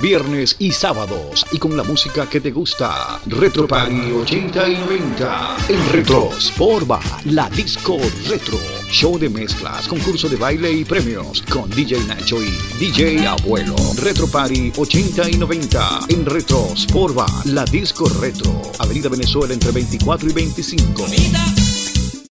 viernes y sábados y con la música que te gusta. Retro Party 80 y 90 en Retro Sportba, la disco retro. Show de mezclas, concurso de baile y premios con DJ Nacho y DJ Abuelo. Retro Party 80 y 90 en Retro Sportba, la disco retro. Avenida Venezuela entre 24 y 25.